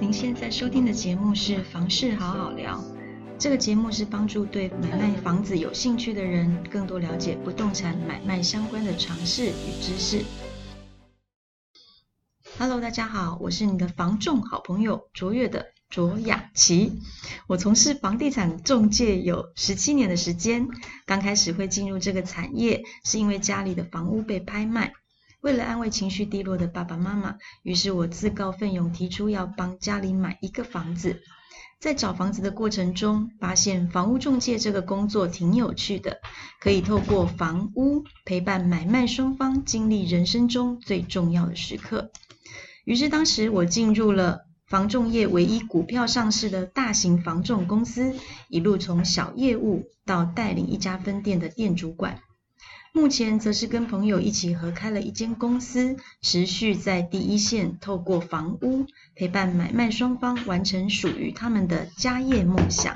您现在收听的节目是《房事好好聊》，这个节目是帮助对买卖房子有兴趣的人，更多了解不动产买卖相关的常识与知识。Hello，大家好，我是你的房仲好朋友卓越的卓雅琪。我从事房地产中介有十七年的时间，刚开始会进入这个产业，是因为家里的房屋被拍卖。为了安慰情绪低落的爸爸妈妈，于是我自告奋勇提出要帮家里买一个房子。在找房子的过程中，发现房屋中介这个工作挺有趣的，可以透过房屋陪伴买卖双方经历人生中最重要的时刻。于是当时我进入了房仲业唯一股票上市的大型房仲公司，一路从小业务到带领一家分店的店主管。目前则是跟朋友一起合开了一间公司，持续在第一线，透过房屋陪伴买卖双方完成属于他们的家业梦想。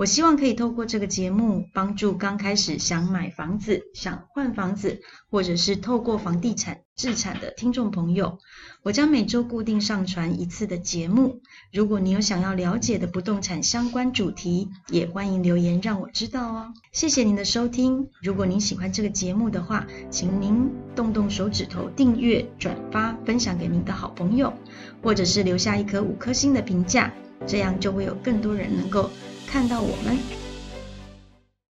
我希望可以透过这个节目，帮助刚开始想买房子、想换房子，或者是透过房地产置产的听众朋友。我将每周固定上传一次的节目。如果你有想要了解的不动产相关主题，也欢迎留言让我知道哦。谢谢您的收听。如果您喜欢这个节目的话，请您动动手指头订阅、转发、分享给您的好朋友，或者是留下一颗五颗星的评价，这样就会有更多人能够。看到我们。